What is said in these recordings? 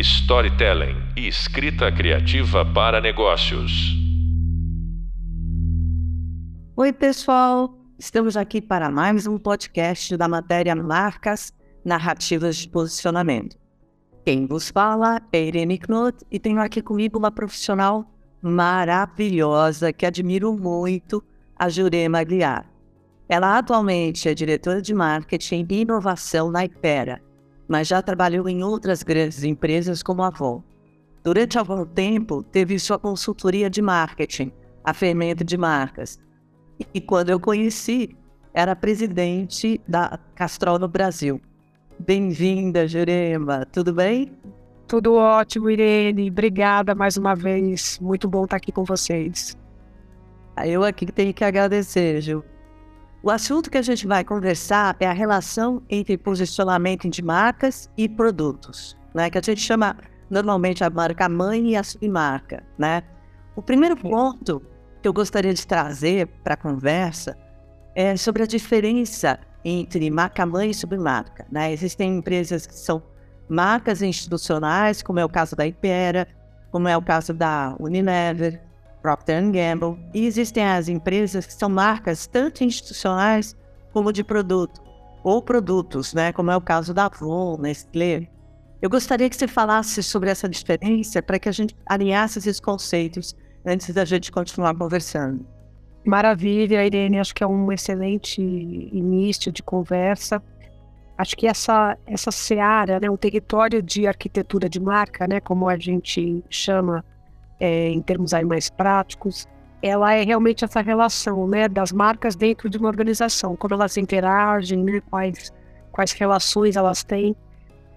storytelling e escrita criativa para negócios. Oi, pessoal! Estamos aqui para mais um podcast da matéria Marcas Narrativas de Posicionamento. Quem vos fala é Irene Knot e tenho aqui comigo uma profissional maravilhosa que admiro muito, a Jurema Aguiar. Ela atualmente é diretora de marketing e inovação na Ipera, mas já trabalhou em outras grandes empresas como a Avon. Durante algum tempo, teve sua consultoria de marketing, a Fermento de Marcas. E quando eu conheci, era presidente da Castrol no Brasil. Bem-vinda, Jurema. Tudo bem? Tudo ótimo, Irene. Obrigada mais uma vez. Muito bom estar aqui com vocês. Eu aqui tenho que agradecer, Ju. O assunto que a gente vai conversar é a relação entre posicionamento de marcas e produtos, né? Que a gente chama normalmente a marca mãe e a submarca, né? O primeiro ponto que eu gostaria de trazer para a conversa é sobre a diferença entre marca mãe e submarca, né? Existem empresas que são marcas institucionais, como é o caso da Ipera, como é o caso da Unilever, Procter Gamble, e existem as empresas que são marcas tanto institucionais como de produto, ou produtos, né, como é o caso da Avon, Nestlé. Eu gostaria que você falasse sobre essa diferença para que a gente alinhasse esses conceitos antes da gente continuar conversando. Maravilha, Irene, acho que é um excelente início de conversa. Acho que essa, essa seara, né, o território de arquitetura de marca, né, como a gente chama é, em termos aí mais práticos, ela é realmente essa relação né, das marcas dentro de uma organização, como elas interagem, né, quais, quais relações elas têm.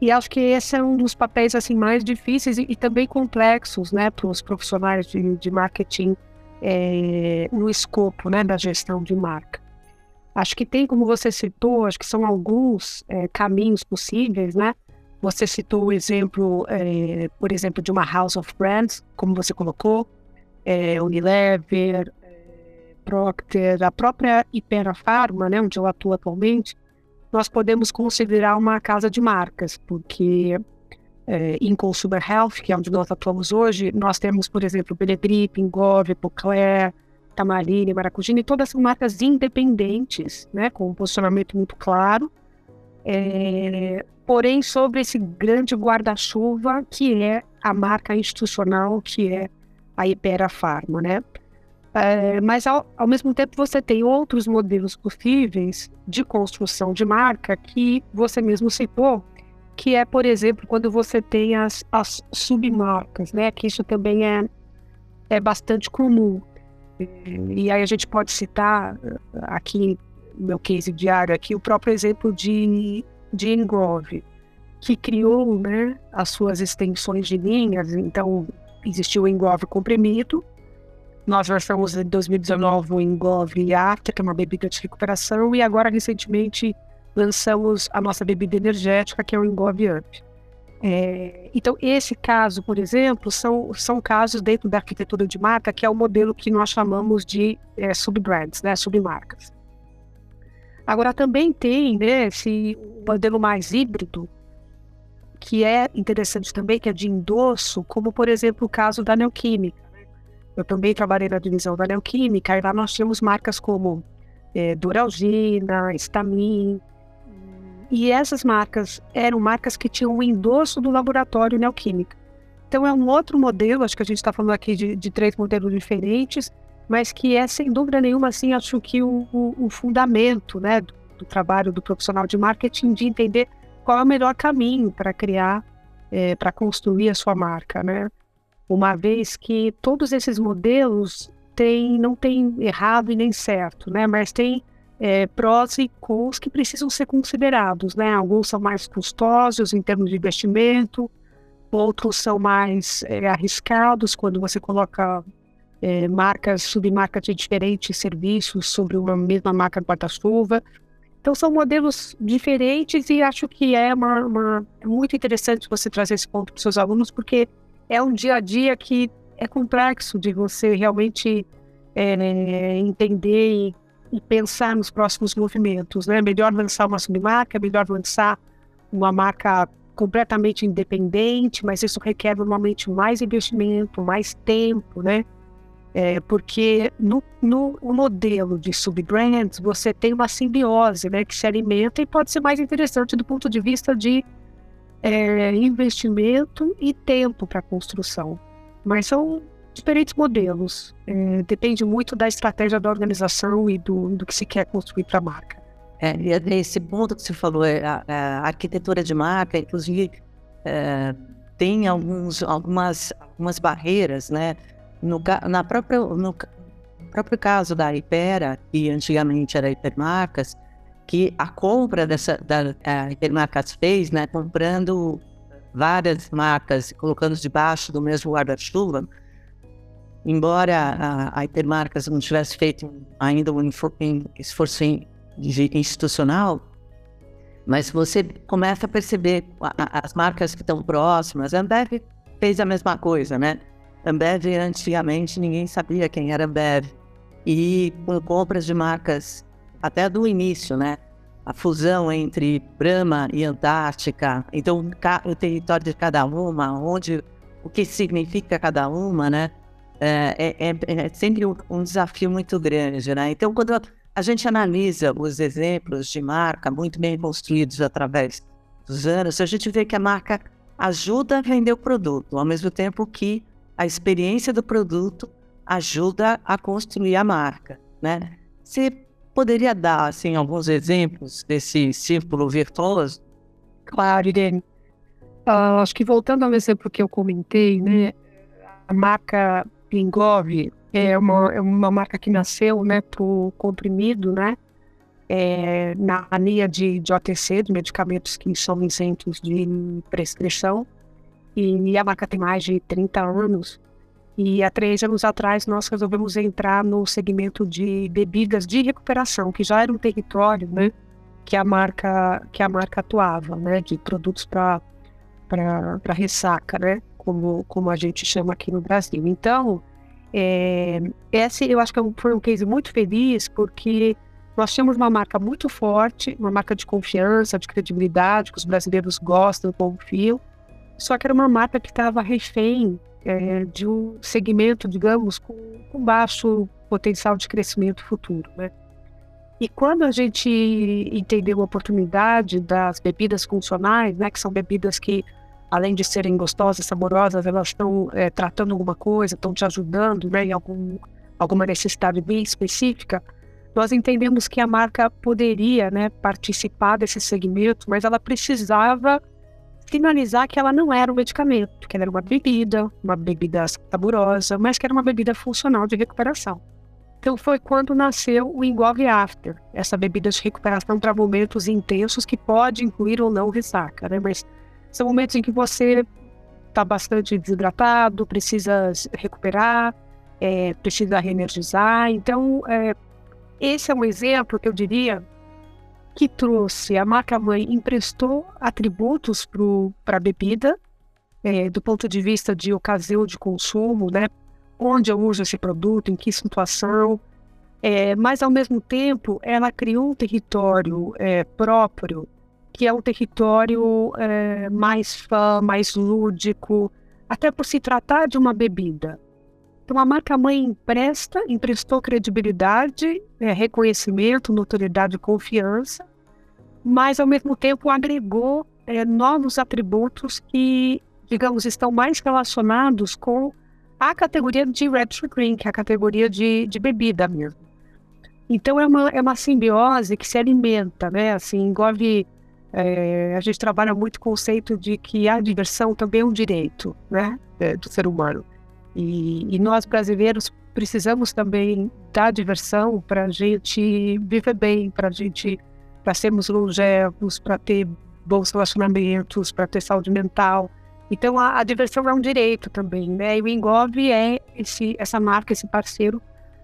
E acho que esse é um dos papéis assim mais difíceis e, e também complexos né, para os profissionais de, de marketing é, no escopo né, da gestão de marca. Acho que tem, como você citou, acho que são alguns é, caminhos possíveis, né? Você citou o exemplo, é, por exemplo, de uma House of Brands, como você colocou, é, Unilever, é, Procter, a própria Ipera Pharma, né, onde eu atuo atualmente, nós podemos considerar uma casa de marcas, porque em Consumer Health, que é onde nós atuamos hoje, nós temos, por exemplo, Benedripe, Ingove, Poclair, Tamarine, Maracujina, todas são marcas independentes, né, com um posicionamento muito claro, é, porém sobre esse grande guarda-chuva que é a marca institucional, que é a Ipera Pharma, né? É, mas ao, ao, mesmo tempo você tem outros modelos possíveis de construção de marca que você mesmo citou, que é, por exemplo, quando você tem as, as submarcas, né? Que isso também é, é bastante comum. E aí a gente pode citar aqui meu case diário aqui, o próprio exemplo de, de Engrove, que criou né, as suas extensões de linhas. Então, existiu o Engrove comprimido, nós lançamos em 2019 o Engove Arte, que é uma bebida de recuperação, e agora, recentemente, lançamos a nossa bebida energética, que é o Engove Up. É, então, esse caso, por exemplo, são, são casos dentro da arquitetura de marca, que é o modelo que nós chamamos de é, subbrands, né, submarcas. Agora também tem né, esse modelo mais híbrido, que é interessante também, que é de endosso, como por exemplo o caso da Neoquímica. Eu também trabalhei na divisão da Neoquímica, e lá nós tínhamos marcas como é, Duralgina, Stamin, e essas marcas eram marcas que tinham o endosso do laboratório Neoquímica. Então é um outro modelo, acho que a gente está falando aqui de, de três modelos diferentes, mas que é, sem dúvida nenhuma, assim, acho que o, o, o fundamento né, do, do, trabalho do profissional de marketing de entender qual é o melhor caminho para criar, é, para construir a sua marca, né? Uma vez que todos esses modelos têm, não tem errado e nem certo, né? Mas tem é, prós e cons que precisam ser considerados, né? Alguns são mais custosos em termos de investimento, outros são mais é, arriscados quando você coloca é, marcas, submarcas de diferentes serviços sobre uma mesma marca guarda-chuva. Então são modelos diferentes e acho que é uma, uma, é muito interessante você trazer esse ponto para os seus alunos, porque é um dia a dia que é complexo de você realmente é, entender e, e, pensar nos próximos movimentos. Né? Melhor lançar uma submarca, melhor lançar uma marca completamente independente, mas isso requer normalmente mais investimento, mais tempo, né? É, porque no, no modelo de subbrands você tem uma simbiose né, que se alimenta e pode ser mais interessante do ponto de vista de é, investimento e tempo para construção. Mas são diferentes modelos. É, depende muito da estratégia da organização e do, do que se quer construir para a marca. É, e esse ponto que você falou, é, a, a arquitetura de marca, inclusive, é, tem alguns, algumas, algumas barreiras, né? No, na própria, no próprio caso da Hypera, que antigamente era Hipermarcas, que a compra dessa da a Hipermarcas fez, né, comprando várias marcas, colocando debaixo do mesmo guarda-chuva, embora a, a Hipermarcas não tivesse feito ainda um esforço institucional, mas você começa a perceber as marcas que estão próximas. A Ambev fez a mesma coisa, né? Ambev, antigamente, ninguém sabia quem era Ambev. E com compras de marcas até do início, né? A fusão entre Brahma e Antártica. Então, o território de cada uma, onde, o que significa cada uma, né? É, é, é, é sempre um, desafio muito grande, né? Então, quando a gente analisa os exemplos de marca muito bem construídos através dos anos, a gente vê que a marca ajuda a vender o produto, ao mesmo tempo que a experiência do produto ajuda a construir a marca, né? Você poderia dar, assim, alguns exemplos desse círculo virtuoso? Claro, Irene. Uh, acho que voltando ao exemplo que eu comentei, né? A marca Pingove é uma, é uma marca que nasceu, né, por comprimido, né? É, na linha de, de OTC, de medicamentos que são isentos de prescrição. E a marca tem mais de 30 anos. E há três anos atrás nós resolvemos entrar no segmento de bebidas de recuperação, que já era um território, né, que a marca que a marca atuava, né, de produtos para para ressaca, né, como como a gente chama aqui no Brasil. Então, é, esse eu acho que é foi um case muito feliz porque nós tínhamos uma marca muito forte, uma marca de confiança, de credibilidade, que os brasileiros gostam, confiam, só que era uma marca que estava refém é, de um segmento, digamos, com, com, baixo potencial de crescimento futuro. Né? E quando a gente entendeu a oportunidade das bebidas funcionais, né, que são bebidas que, além de serem gostosas, saborosas, elas estão é, tratando alguma coisa, estão te ajudando né, em algum, alguma necessidade bem específica, nós entendemos que a marca poderia né, participar desse segmento, mas ela precisava sinalizar que ela não era um medicamento, que ela era uma bebida, uma bebida saborosa, mas que era uma bebida funcional de recuperação. Então foi quando nasceu o Engove After, essa bebida de recuperação para momentos intensos que pode incluir ou não ressaca, né? Mas são momentos em que você está bastante desidratado, precisa recuperar, é, precisa reenergizar. Então, é, esse é um exemplo que eu diria que trouxe, a marca-mãe emprestou atributos para a bebida, é, do ponto de vista de ocasião de consumo, né? Onde eu uso esse produto, em que situação, é, mas ao mesmo tempo ela criou um território é, próprio, que é um território é, mais fã, mais lúdico, até por se tratar de uma bebida. Então a marca-mãe empresta, emprestou credibilidade, é, reconhecimento, notoriedade e confiança, mas ao mesmo tempo agregou é, novos atributos que, digamos, estão mais relacionados com a categoria de to drink, a categoria de, de bebida mesmo. Então é uma, é uma simbiose que se alimenta, né? Assim, envolve. É, a gente trabalha muito o conceito de que a diversão também é um direito, né? É, do ser humano. E, e nós brasileiros precisamos também da diversão para a gente viver bem, para a gente para sermos longevos, para ter bons relacionamentos, para ter saúde mental. Então a, a, diversão é um direito também, né? E o Engove é esse, essa marca, esse parceiro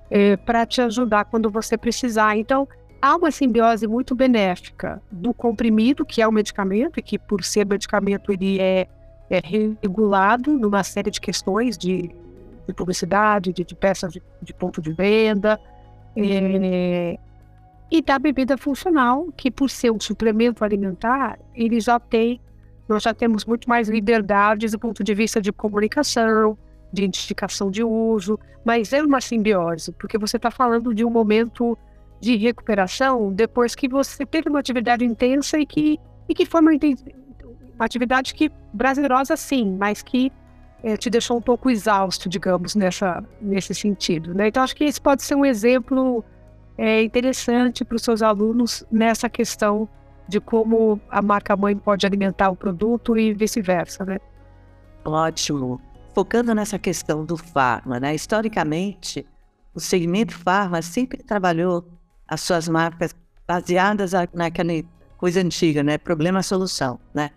é, para te ajudar quando você precisar. Então há uma simbiose muito benéfica do comprimido, que é o medicamento, e que por ser medicamento ele é é regulado numa série de questões de, de publicidade, de, de peças de, de, ponto de venda, é, e da bebida funcional, que por ser um suplemento alimentar, ele já tem nós já temos muito mais liberdades do ponto de vista de comunicação, de indicação de uso, mas é uma simbiose, porque você está falando de um momento de recuperação depois que você teve uma atividade intensa e que, e que foi uma, uma atividade que prazerosa sim, mas que é, te deixou um pouco exausto, digamos, nessa, nesse sentido. Né? Então, acho que esse pode ser um exemplo é, interessante para os seus alunos nessa questão de como a marca mãe pode alimentar o produto e vice-versa, né? Ótimo. Focando nessa questão do farma, né? Historicamente, o segmento farma sempre trabalhou as suas marcas baseadas naquela coisa antiga, né? Problema-solução, né?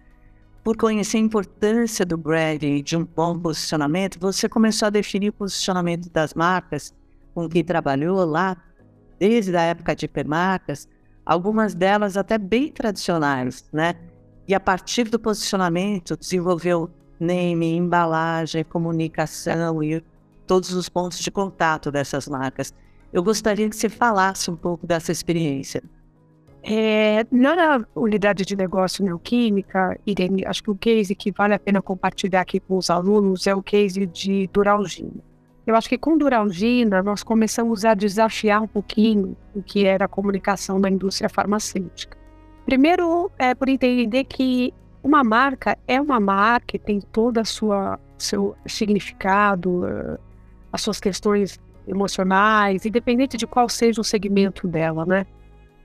Por conhecer a importância do branding de um bom posicionamento, você começou a definir o posicionamento das marcas com que trabalhou lá, desde a época de hipermarcas, algumas delas até bem tradicionais, né? E a partir do posicionamento, desenvolveu name, embalagem, comunicação e todos os pontos de contato dessas marcas. Eu gostaria que você falasse um pouco dessa experiência. É, na unidade de negócio neoquímica, Irene, acho que o case que vale a pena compartilhar aqui com os alunos é o case de Duralgina. Eu acho que com Duralgina nós começamos a desafiar um pouquinho o que era a comunicação da indústria farmacêutica. Primeiro, é por entender que uma marca é uma marca, tem todo o seu significado, eh, as suas questões emocionais, independente de qual seja o segmento dela, né?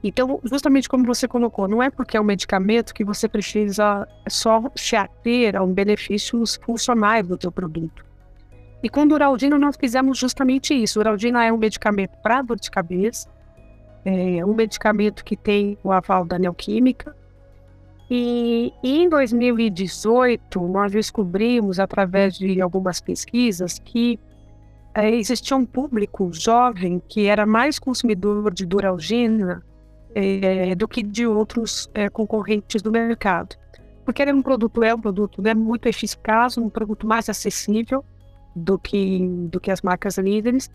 Então, justamente como você colocou, não é porque é um medicamento que você precisa só se ater a um benefícios funcionais do teu produto. E com Duraldina nós fizemos justamente isso. Duraldina é um medicamento para dor de cabeça, é um medicamento que tem o aval da Neoquímica. E, em 2018 nós descobrimos, através de algumas pesquisas, que é, existia um público jovem que era mais consumidor de Duralgina é, do que de outros é, concorrentes do mercado. Porque era um produto, é um produto né, muito eficaz, um produto mais acessível, do que, do que as marcas líderes.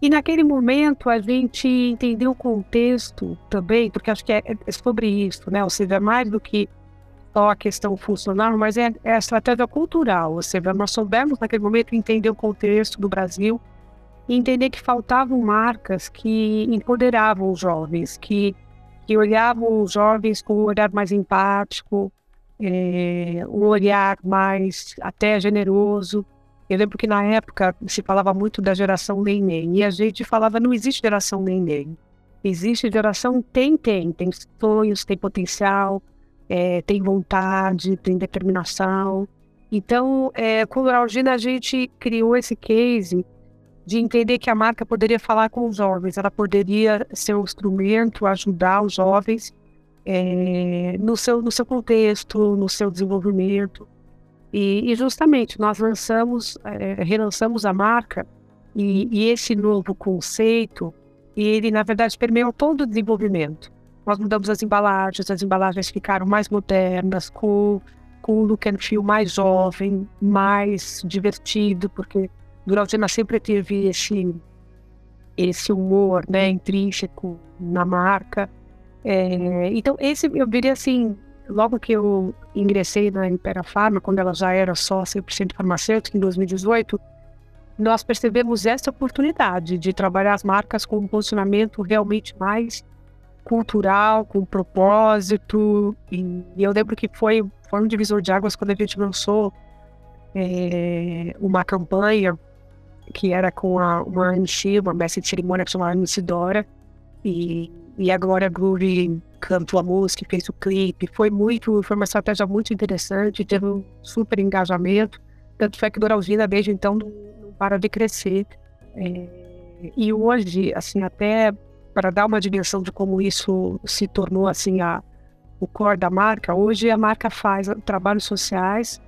E naquele momento a gente entendeu o contexto também, porque acho que é, é sobre isso, né? Ou seja, é mais do que só a questão funcional, mas é, é a estratégia cultural. Ou seja, nós soubemos naquele momento entender o contexto do Brasil e entender que faltavam marcas que empoderavam os jovens, que, que olhavam os jovens com um olhar mais empático, é, um olhar mais até generoso, eu lembro que na época se falava muito da geração neném e a gente falava não existe geração neném. Existe geração tem, tem, tem sonhos, tem potencial, é, tem vontade, tem determinação. Então, é, com o Algina, a gente criou esse case de entender que a marca poderia falar com os jovens, ela poderia ser um instrumento, ajudar os jovens é, no, seu, no seu contexto, no seu desenvolvimento. E, e justamente nós lançamos, é, relançamos a marca e, e, esse novo conceito, ele na verdade permeou todo o desenvolvimento. Nós mudamos as embalagens, as embalagens ficaram mais modernas, com, com um look and feel mais jovem, mais divertido, porque Duraldina sempre teve esse, esse humor né, intrínseco na marca. É, então, esse eu diria assim, logo que eu ingressei na Impera Pharma, quando ela já era só 100% farmacêutica, em 2018, nós percebemos essa oportunidade de trabalhar as marcas com um posicionamento realmente mais cultural, com propósito. E, eu lembro que foi, foi um divisor de águas quando a gente lançou é, uma campanha que era com a, uma MC, uma mestre de cerimônia que chamava Dora, e, e agora a Groove cantou a música, fez o clipe. Foi muito, foi uma estratégia muito interessante, teve um super engajamento. Tanto é que Doralgina, desde então, não, não para de crescer. É, e hoje, assim, até para dar uma dimensão de como isso se tornou, assim, a, o core da marca, hoje a marca faz trabalhos sociais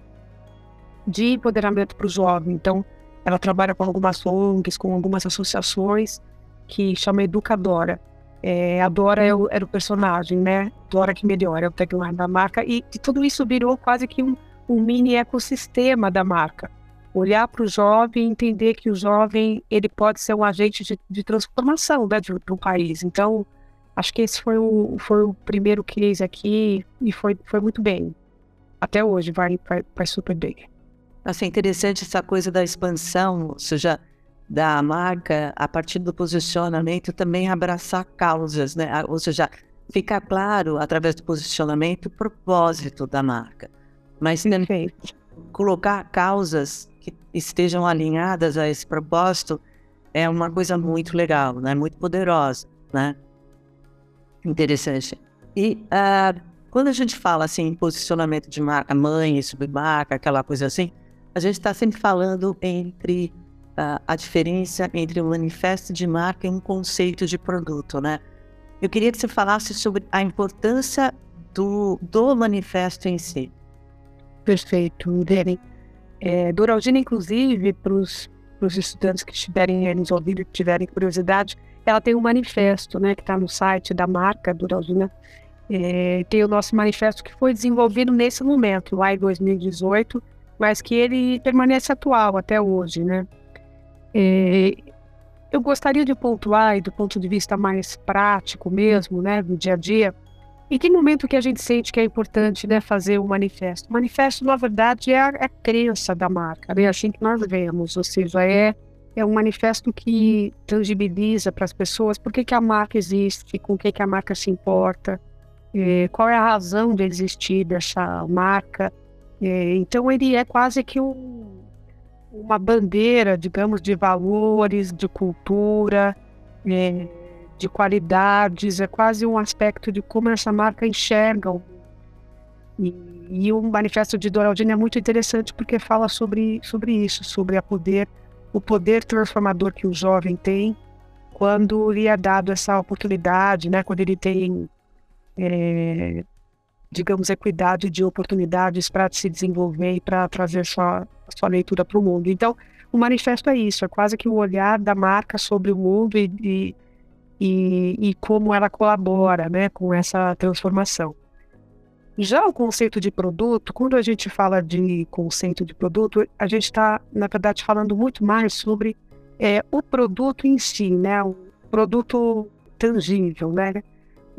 de empoderamento para o jovem. Então, ela trabalha com algumas ONGs, com algumas associações que chama Educadora. É, a Dora é o, era o personagem, né? Dora que melhora, é o tagline da marca. E, e tudo isso virou quase que um, um mini ecossistema da marca. Olhar para o jovem entender que o jovem ele pode ser um agente de, de transformação né, de, de um país. Então, acho que esse foi o, foi o primeiro case aqui e foi, foi muito bem. até hoje vai, vai, vai super bem. Assim, interessante essa coisa da expansão, ou seja, da marca a partir do posicionamento também abraçar causas, né? Ou seja, ficar claro através do posicionamento o propósito da marca, mas também colocar causas que estejam alinhadas a esse propósito é uma coisa muito legal, né? Muito poderosa, né? Interessante. E uh, quando a gente fala assim em posicionamento de marca, mãe, submarca, aquela coisa assim, a gente está sempre falando entre uh, a diferença entre um manifesto de marca e um conceito de produto, né? Eu queria que você falasse sobre a importância do, do manifesto em si. Perfeito, Deren. É, inclusive, para os estudantes que estiverem nos ouvindo e tiverem curiosidade, ela tem um manifesto, né, que está no site da marca Doraldina. É, tem o nosso manifesto que foi desenvolvido nesse momento, lá em 2018, mas que ele permanece atual até hoje, né? É, eu gostaria de pontuar, do ponto de vista mais prático mesmo, né, do dia a dia, em que momento que a gente sente que é importante né, fazer o manifesto? O manifesto, na verdade, é a, é a crença da marca, é assim que nós vemos, ou seja, é, é um manifesto que tangibiliza para as pessoas por que, que a marca existe, com o que, que a marca se importa, é, qual é a razão de existir dessa marca. É, então, ele é quase que um, uma bandeira, digamos, de valores, de cultura, é, de qualidades, é quase um aspecto de como essa marca enxerga. E, e o manifesto de Doraldine é muito interessante porque fala sobre, sobre isso, sobre a poder, o poder transformador que o jovem tem quando lhe é dado essa oportunidade, né? quando ele tem, é, digamos, equidade de oportunidades para se desenvolver e para trazer sua, sua leitura para o mundo. Então, o manifesto é isso, é quase que o olhar da marca sobre o mundo e, e, e, e como ela colabora né, com essa transformação. Já o conceito de produto, quando a gente fala de conceito de produto, a gente está, na verdade, falando muito mais sobre é, o produto em si, né? O produto tangível, né?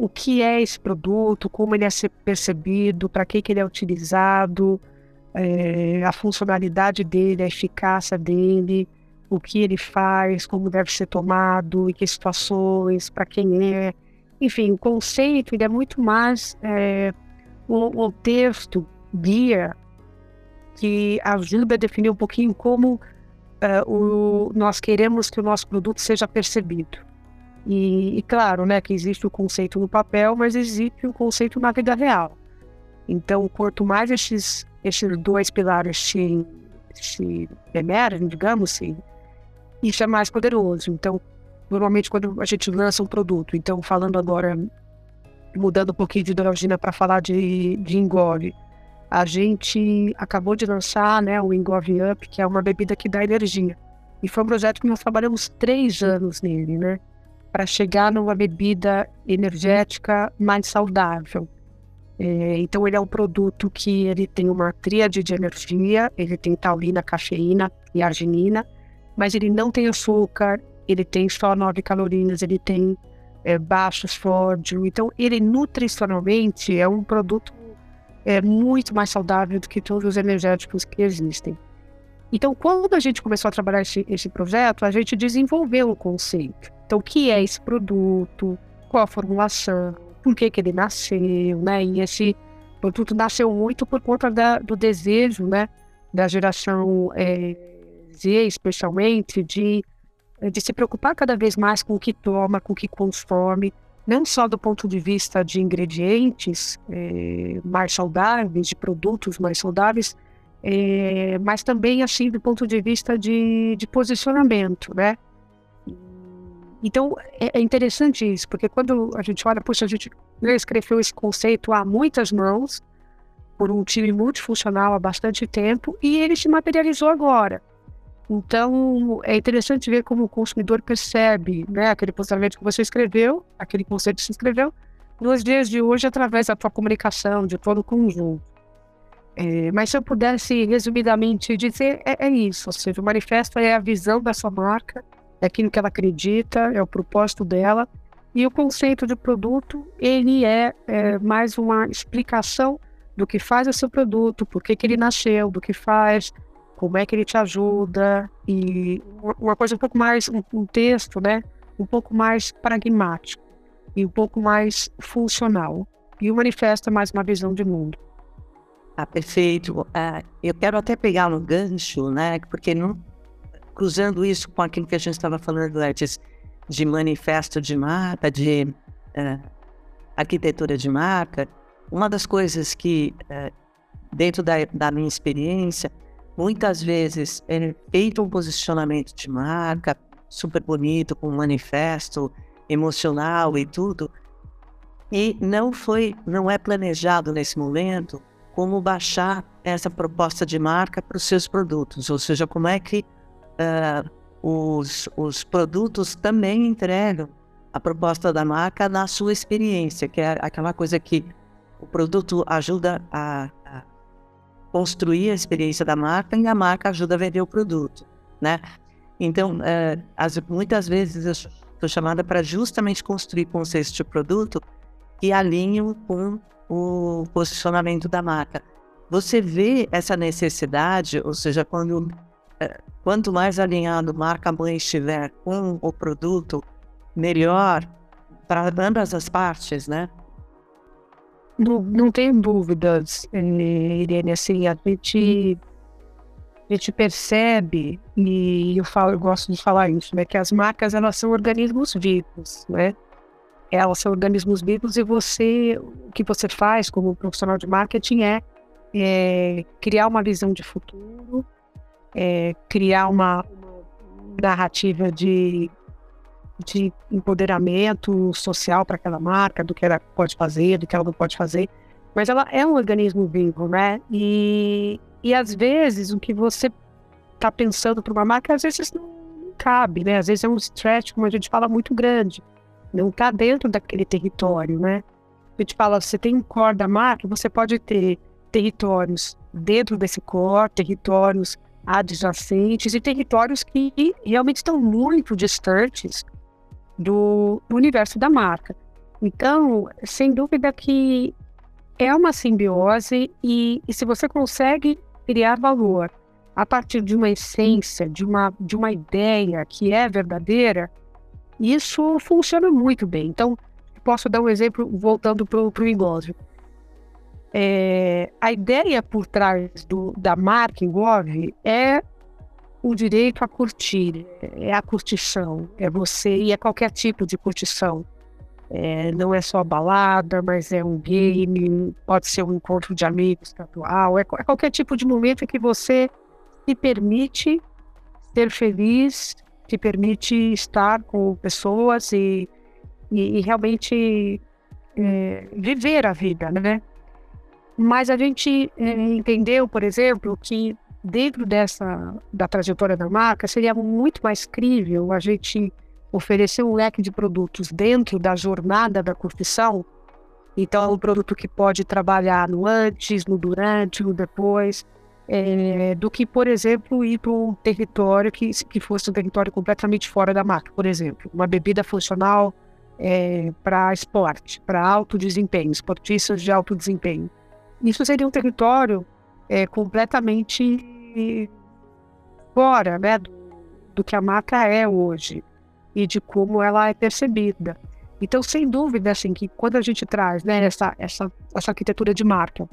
O que é esse produto, como ele é percebido, para que, que ele é utilizado, é, a funcionalidade dele, a eficácia dele, o que ele faz, como deve ser tomado, em que situações, para quem é. Enfim, o conceito ele é muito mais é, o, o texto guia que ajuda a definir um pouquinho como é, o, nós queremos que o nosso produto seja percebido. E, e, claro, né, que existe o conceito no papel, mas existe o conceito na vida real. Então, quanto mais esses esses dois pilares se, se emergem, digamos assim, isso é mais poderoso. Então, normalmente quando a gente lança um produto, então falando agora, mudando um pouquinho de Doralgina para falar de, de a gente acabou de lançar né, o Engove Up, que é uma bebida que dá energia. E foi um projeto que nós trabalhamos três anos nele, né? Para chegar numa bebida energética mais saudável. É, então ele é um produto que ele tem uma tríade de energia, ele tem taurina, cafeína e arginina, mas ele não tem açúcar, ele tem só 9 calorias, ele tem é, baixo sódio, então ele nutricionalmente é um produto é, muito mais saudável do que todos os energéticos que existem. Então, quando a gente começou a trabalhar esse, esse projeto, a gente desenvolveu o conceito. Então, o que é esse produto? Qual a formulação? por que, que ele nasceu, né? E esse produto nasceu muito por conta da, do desejo, né? Da geração é, Z, especialmente, de, de se preocupar cada vez mais com o que toma, com o que consome, não só do ponto de vista de ingredientes é, mais saudáveis, de produtos mais saudáveis, é, mas também assim do ponto de vista de, de posicionamento, né? Então, é, é, interessante isso, porque quando a gente olha, puxa, a gente escreveu esse conceito há muitas mãos, por um time multifuncional há bastante tempo, e ele se materializou agora. Então, é interessante ver como o consumidor percebe né, aquele posicionamento que você escreveu, aquele conceito que você escreveu, nos dias de hoje, através da tua comunicação, de todo o conjunto. É, mas se eu pudesse resumidamente dizer, é, é isso, ou seja, o manifesto é a visão da sua marca, é aquilo que ela acredita, é o propósito dela. E o conceito de produto, ele é, é mais uma explicação do que faz o seu produto, por que, que ele nasceu, do que faz, como é que ele te ajuda, e uma coisa um pouco mais, um, um texto, né? Um pouco mais pragmático e um pouco mais funcional. E o manifesto é mais uma visão de mundo. Ah, perfeito. Ah, eu quero até pegar no gancho, né? Porque não, cruzando isso com aquilo que a gente estava falando antes de manifesto de marca, de uh, arquitetura de marca, uma das coisas que, uh, dentro da, da, minha experiência, muitas vezes é feito um posicionamento de marca super bonito, com um manifesto emocional e tudo, e não foi, não é planejado nesse momento como baixar essa proposta de marca para os seus produtos, ou seja, como é que uh, os, os produtos também entregam a proposta da marca na sua experiência, que é aquela coisa que o produto ajuda a, a construir a experiência da marca e a marca ajuda a vender o produto, né? Então, uh, as, muitas vezes eu sou chamada para justamente construir conceitos de produto que alinham com o posicionamento da marca. Você vê essa necessidade, ou seja, quando quanto mais alinhado marca-mãe estiver com o produto, melhor para ambas as partes, né? Não, não tem dúvidas, Irene, assim, a gente, a gente percebe, e eu, falo, eu gosto de falar isso, né, que as marcas, elas são organismos vivos, né? Elas são organismos vivos e você, o que você faz como profissional de marketing é, é criar uma visão de futuro, é, criar uma, narrativa de, de empoderamento social para aquela marca, do que ela pode fazer, do que ela não pode fazer. Mas ela é um organismo vivo, né? E, e às vezes o que você está pensando para uma marca, às vezes não, não cabe, né? Às vezes é um stretch, como a gente fala, muito grande. Não está dentro daquele território, né? A gente fala, você tem um core da marca, você pode ter territórios dentro desse core, territórios adjacentes e territórios que realmente estão muito distantes do, universo da marca. Então, sem dúvida que é uma simbiose e, e, se você consegue criar valor a partir de uma essência, de uma, de uma ideia que é verdadeira, isso funciona muito bem. Então, posso dar um exemplo voltando para o Engove. É, a ideia por trás do, da marca Engove é o direito a curtir, é a curtição, é você, e é qualquer tipo de curtição. É, não é só balada, mas é um game, pode ser um encontro de amigos casual, é, é qualquer tipo de momento em que você se permite ser feliz, te permite estar com pessoas e, e, e realmente é, viver a vida, né? Mas a gente é, entendeu, por exemplo, que dentro dessa da trajetória da marca seria muito mais crível a gente oferecer um leque de produtos dentro da jornada da curtição. Então, um produto que pode trabalhar no antes, no durante, no depois, é, do que, por exemplo, ir para um território que, que fosse um território completamente fora da marca. Por exemplo, uma bebida funcional é, para esporte, para alto desempenho, esportistas de alto desempenho. Isso seria um território é, completamente fora né, do, do que a marca é hoje e de como ela é percebida. Então, sem dúvida, assim, que quando a gente traz né, essa, essa, essa arquitetura de marca,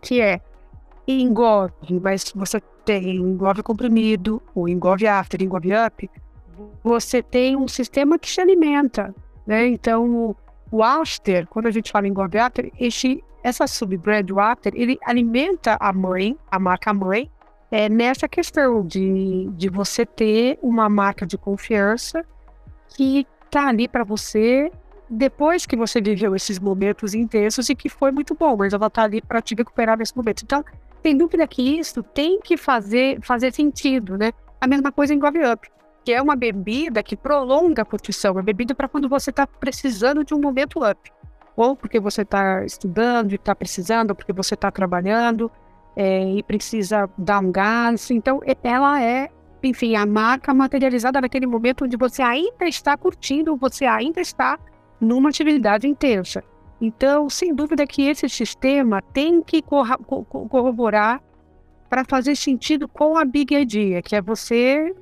que é engove, mas você tem engove comprimido, o engove after, engove up, você tem um sistema que se alimenta, né? Então, o, o after, quando a gente fala engove after, esse, essa subbrand, o after, ele alimenta a mãe, a marca mãe, é, nessa questão de, de você ter uma marca de confiança que tá ali para você depois que você viveu esses momentos intensos e que foi muito bom, mas ela tá ali para te recuperar nesse momento. Então, tem dúvida que isso tem que fazer, fazer sentido, né? A mesma coisa em Gove Up, que é uma bebida que prolonga a curtição, uma bebida para quando você está precisando de um momento up. Ou porque você está estudando e está precisando, ou porque você está trabalhando, é, e precisa dar um gás. Então, ela é, enfim, a marca materializada naquele momento onde você ainda está curtindo, você ainda está numa atividade intensa. Então, sem dúvida que esse sistema tem que corroborar para fazer sentido com a Big Idea, que é você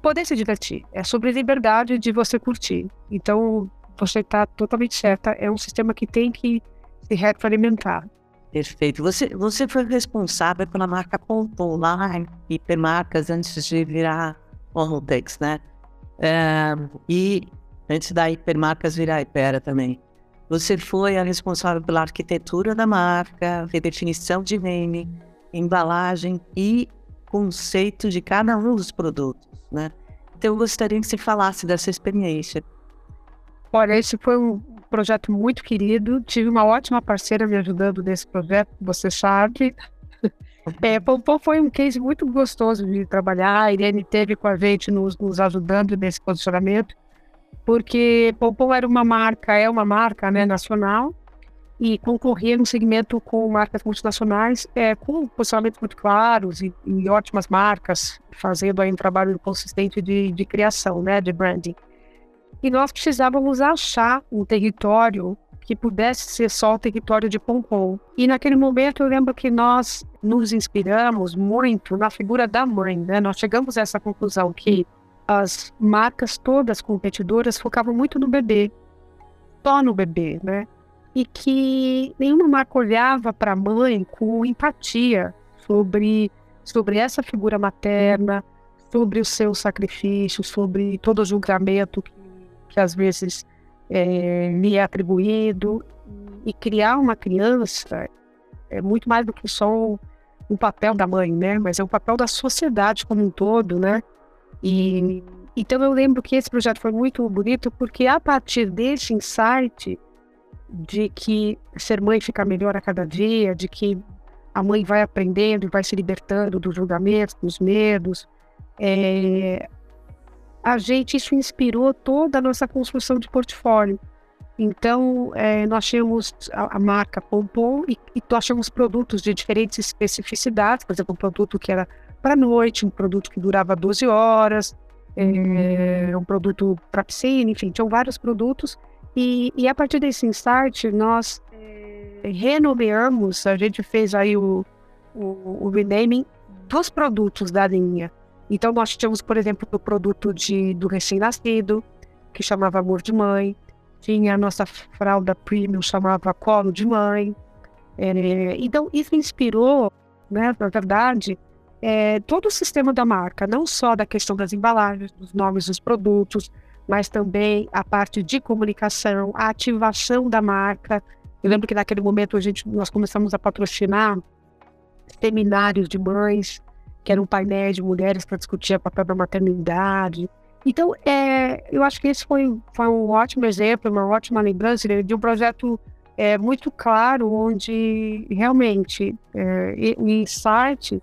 poder se divertir. É sobre liberdade de você curtir. Então, você está totalmente certa. É um sistema que tem que se retroalimentar. Perfeito. Você, você foi responsável pela marca Pompom lá Hipermarcas antes de virar Hormotex, né? É, e antes da Hipermarcas virar Hypera também. Você foi a responsável pela arquitetura da marca, redefinição de name, embalagem e conceito de cada um dos produtos, né? Então eu gostaria que você falasse dessa experiência. Olha, esse foi um projeto muito querido. Tive uma ótima parceira me ajudando nesse projeto, você sabe. É, Pompom foi um case muito gostoso de trabalhar. A Irene teve com a gente nos, nos ajudando nesse posicionamento, porque Pompom era uma marca, é uma marca né, nacional, e concorrer no segmento com marcas multinacionais, é, com posicionamentos muito claros e, e ótimas marcas, fazendo aí um trabalho consistente de, de criação, né, de branding. E nós precisávamos achar um território que pudesse ser só o território de Pompom. E naquele momento eu lembro que nós nos inspiramos muito na figura da mãe, né? Nós chegamos a essa conclusão que as marcas todas competidoras focavam muito no bebê, só no bebê, né? E que nenhuma marca olhava para a mãe com empatia sobre, sobre essa figura materna, sobre o seu sacrifício, sobre todo o julgamento que que às vezes é, me é atribuído. E criar uma criança é muito mais do que só o, o papel da mãe, né? Mas é o papel da sociedade como um todo, né? E então eu lembro que esse projeto foi muito bonito porque a partir desse insight de que ser mãe fica melhor a cada dia, de que a mãe vai aprendendo e vai se libertando dos julgamentos, dos medos, é, a gente, isso inspirou toda a nossa construção de portfólio. Então, é, nós tínhamos a, a, marca Pompom e, e nós tínhamos produtos de diferentes especificidades, por exemplo, um produto que era para noite, um produto que durava 12 horas, é, um produto para piscina, enfim, tinham vários produtos. E, e a partir desse insight, nós é, renomeamos, a gente fez aí o, o, o renaming dos produtos da linha. Então, nós tínhamos, por exemplo, o produto de, do recém-nascido, que chamava Amor de Mãe. Tinha a nossa fralda premium, chamava Colo de Mãe. É, então, isso inspirou, né, na verdade, é, todo o sistema da marca, não só da questão das embalagens, dos nomes dos produtos, mas também a parte de comunicação, a ativação da marca. Eu lembro que naquele momento a gente, nós começamos a patrocinar seminários de mães, que eram painéis de mulheres para discutir a papel da maternidade. Então, é, eu acho que esse foi, foi um ótimo exemplo, uma ótima lembrança de um projeto é, muito claro, onde realmente é, o insight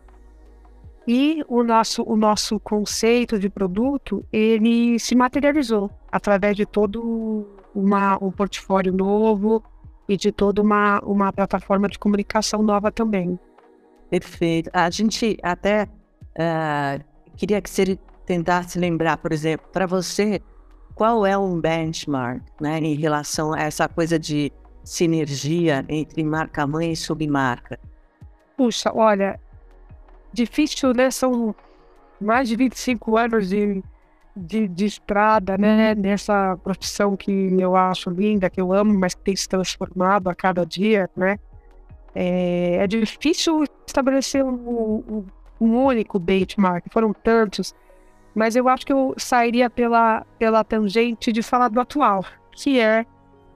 e o nosso, o nosso conceito de produto, ele se materializou através de todo uma, um portfólio novo e de toda uma, uma plataforma de comunicação nova também. Perfeito. A gente até uh, queria que você tentasse lembrar, por exemplo, para você, qual é um benchmark né, em relação a essa coisa de sinergia entre marca-mãe e submarca? Puxa, olha, difícil, né? São mais de 25 anos de, de, de estrada, né? Nessa profissão que eu acho linda, que eu amo, mas que tem se transformado a cada dia, né? É, é difícil estabelecer um, um, único benchmark, foram tantos, mas eu acho que eu sairia pela, pela tangente de falar do atual, que é,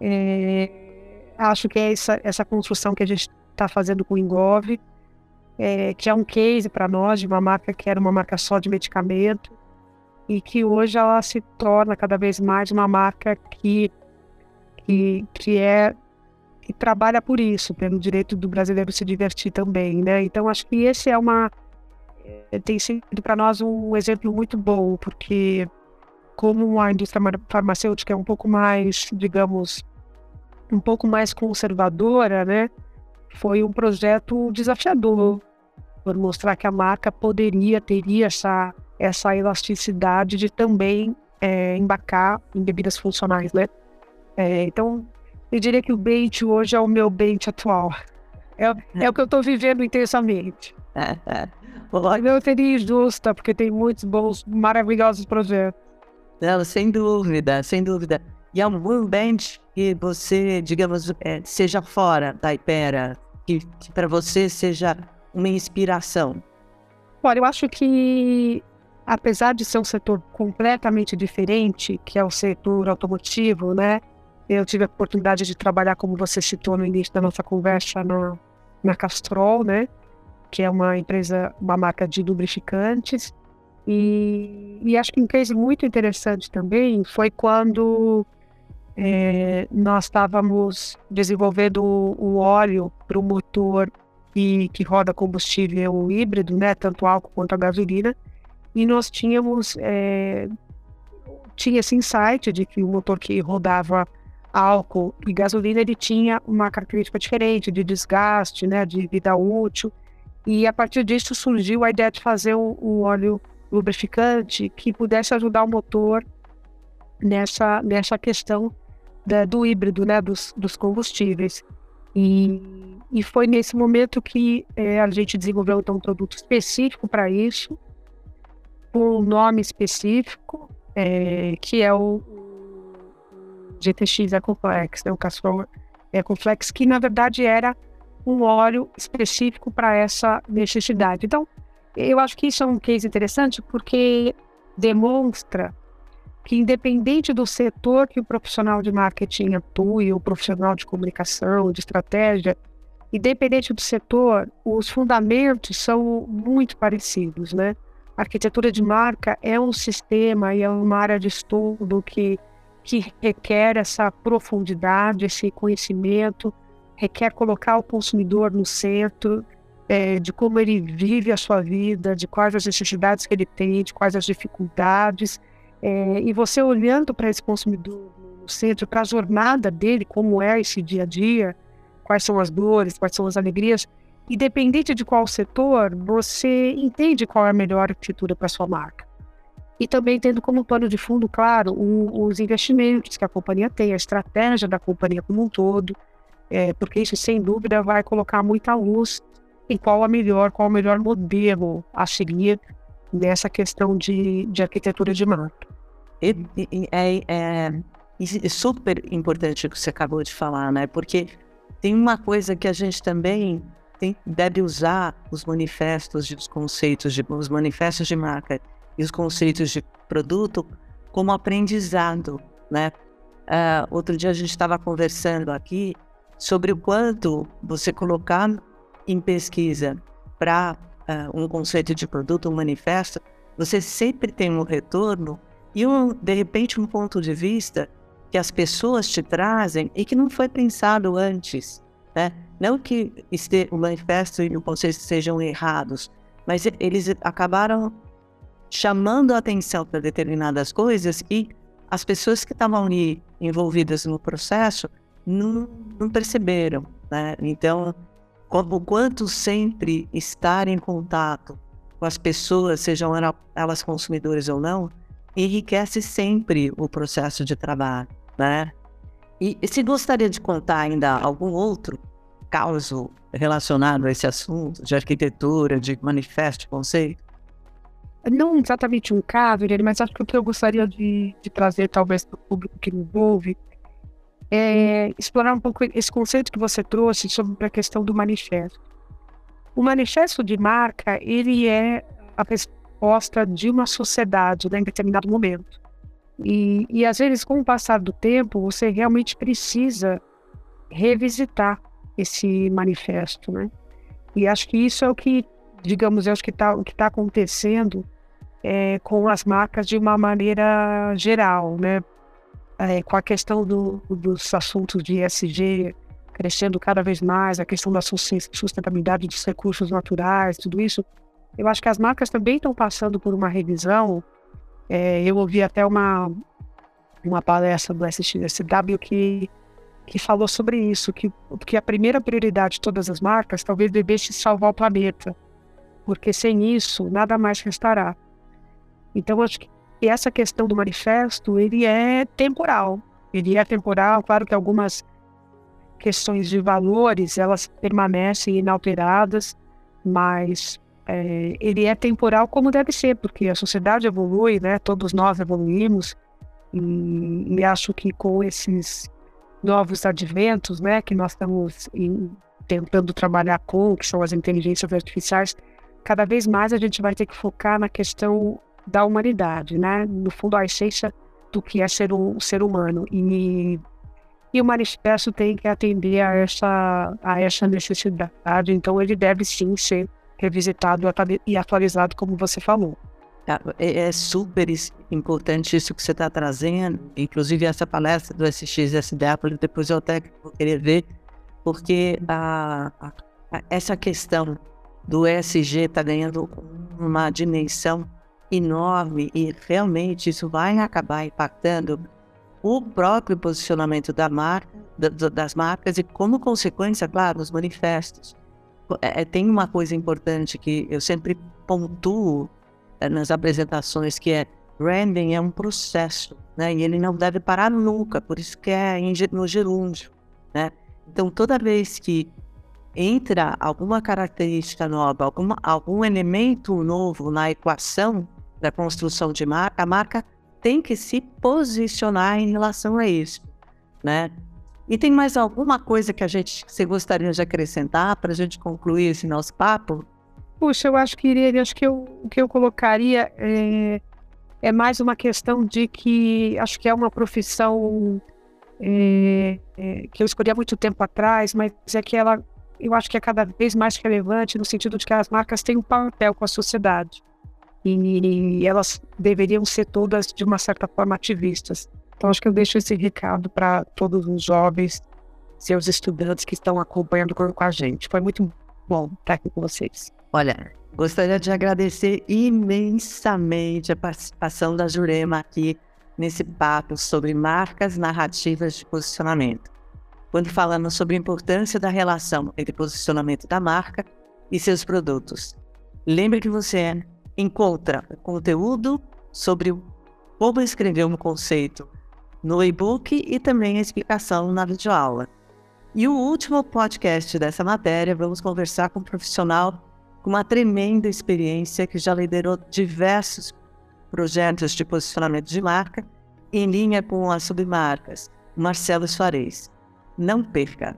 é acho que é essa, essa construção que a gente está fazendo com o Engove, é, que é um case para nós de uma marca que era uma marca só de medicamento e que hoje ela se torna cada vez mais uma marca que, que, que é e trabalha por isso, pelo direito do brasileiro se divertir também, né? Então acho que esse é uma é, tem sido para nós um exemplo muito bom, porque como a indústria farmacêutica é um pouco mais, digamos, um pouco mais conservadora, né? Foi um projeto desafiador por mostrar que a marca poderia, teria essa, essa elasticidade de também é, embarcar em bebidas funcionais, né? É, então, eu diria que o Bait hoje é o meu Bait atual. É, é o que eu estou vivendo intensamente. Eu teria justa, porque tem muitos bons, maravilhosos projetos. Não, sem dúvida, sem dúvida. E é um bench que você, digamos, é, seja fora da Ipera, que, que para você seja uma inspiração? Olha, eu acho que, apesar de ser um setor completamente diferente, que é o setor automotivo, né? Eu tive a oportunidade de trabalhar, como você citou no início da nossa conversa, na, na Castrol, né? Que é uma empresa, uma marca de lubrificantes. E, e acho que um case muito interessante também foi quando é, nós estávamos desenvolvendo o óleo para o motor que, que roda combustível híbrido, né, tanto álcool quanto a gasolina, e nós tínhamos é, tinha esse insight de que o motor que rodava álcool e gasolina ele tinha uma característica diferente de desgaste, né, de vida útil, e a partir disso surgiu a ideia de fazer um óleo lubrificante que pudesse ajudar o motor nessa nessa questão da, do híbrido, né, dos, dos combustíveis. E, e foi nesse momento que é, a gente desenvolveu então, um produto específico para isso, com um nome específico, é, que é o GTX Ecoflex, né, o Castrol Ecoflex, que na verdade era um óleo específico para essa necessidade. Então, eu acho que isso é um case interessante porque demonstra que independente do setor que o profissional de marketing atue, o profissional de comunicação, de estratégia, independente do setor, os fundamentos são muito parecidos, né? A arquitetura de marca é um sistema e é uma área de estudo que, que requer essa profundidade, esse conhecimento, requer colocar o consumidor no centro, é, de como ele vive a sua vida, de quais as necessidades que ele tem, de quais as dificuldades, é, e você olhando para esse consumidor no centro, para a jornada dele, como é esse dia a dia, quais são as dores, quais são as alegrias, independente de qual setor, você entende qual é a melhor arquitetura para sua marca. E também tendo como pano de fundo, claro, um, os investimentos que a companhia tem, a estratégia da companhia como um todo, é, porque isso, sem dúvida, vai colocar muita luz em qual a melhor, qual o melhor modelo a seguir nessa questão de, de arquitetura de marca. É, é, é, super importante o que você acabou de falar, né? Porque tem uma coisa que a gente também tem, deve usar os manifestos de, os conceitos de os manifestos de marca e os conceitos de produto como aprendizado, né? Uh, outro dia a gente estava conversando aqui sobre o quanto você colocar em pesquisa para uh, um conceito de produto, um manifesto, você sempre tem um retorno e, um, de repente, um ponto de vista que as pessoas te trazem e que não foi pensado antes. Né? Não que este, o manifesto e o conceito sejam errados, mas eles acabaram chamando a atenção para determinadas coisas e as pessoas que estavam ali envolvidas no processo não, não perceberam. Né? Então, o quanto sempre estar em contato com as pessoas, sejam elas consumidoras ou não, enriquece sempre o processo de trabalho, né? E, e se gostaria de contar ainda algum outro caso relacionado a esse assunto de arquitetura, de manifesto, conceito? Não exatamente um caso, mas acho que o que eu gostaria de, de trazer, talvez, para o público que me envolve, é, explorar um pouco esse conceito que você trouxe sobre a questão do manifesto. O manifesto de marca, ele é a resposta de uma sociedade né, em determinado momento. E, e às vezes, com o passar do tempo, você realmente precisa revisitar esse manifesto, né? E acho que isso é o que, digamos, é o que está tá acontecendo é, com as marcas de uma maneira geral, né? é, com a questão do, dos assuntos de ESG crescendo cada vez mais, a questão da sustentabilidade dos recursos naturais, tudo isso, eu acho que as marcas também estão passando por uma revisão. É, eu ouvi até uma, uma palestra do SXSW que, que falou sobre isso, que, que a primeira prioridade de todas as marcas talvez devesse salvar o planeta, porque sem isso nada mais restará. Então, acho que essa questão do manifesto, ele é temporal. Ele é temporal, claro que algumas questões de valores, elas permanecem inalteradas, mas é, ele é temporal como deve ser, porque a sociedade evolui, né? Todos nós evoluímos e, e acho que com esses novos adventos, né, que nós estamos em, tentando trabalhar com, que são as inteligências artificiais, cada vez mais a gente vai ter que focar na questão da humanidade, né? No fundo, a essência do que é ser um ser humano. E, e o manifesto tem que atender a essa, a essa necessidade, então ele deve sim ser revisitado e atualizado, como você falou. Tá, é, é super importante isso que você está trazendo, inclusive essa palestra do SXSW, depois eu até vou querer ver, porque a, a, essa questão do ESG está ganhando uma dimensão enorme e realmente isso vai acabar impactando o próprio posicionamento da marca, das marcas e como consequência, claro, os manifestos. É, é, tem uma coisa importante que eu sempre pontuo é, nas apresentações que é branding é um processo, né? E ele não deve parar nunca, por isso que é no gerúndio, né? Então toda vez que entra alguma característica nova, alguma, algum elemento novo na equação, da construção de marca, a marca tem que se posicionar em relação a isso, né? E tem mais alguma coisa que a gente você gostaria de acrescentar para a gente concluir esse nosso papo? Puxa, eu acho que iria, acho que eu, o que eu colocaria é, é, mais uma questão de que acho que é uma profissão é, é, que eu escolhi há muito tempo atrás, mas é que ela eu acho que é cada vez mais relevante no sentido de que as marcas têm um papel com a sociedade e elas deveriam ser todas, de uma certa forma, ativistas. Então, acho que eu deixo esse recado para todos os jovens, seus estudantes que estão acompanhando com a gente. Foi muito bom estar aqui com vocês. Olha, gostaria de agradecer imensamente a participação da Jurema aqui nesse papo sobre marcas narrativas de posicionamento. Quando falamos sobre a importância da relação entre posicionamento da marca e seus produtos. Lembre que você é encontra conteúdo sobre como escrever um conceito no e-book e também a explicação na videoaula. E o último podcast dessa matéria, vamos conversar com um profissional com uma tremenda experiência que já liderou diversos projetos de posicionamento de marca em linha com as submarcas, Marcelo Soares. Não perca!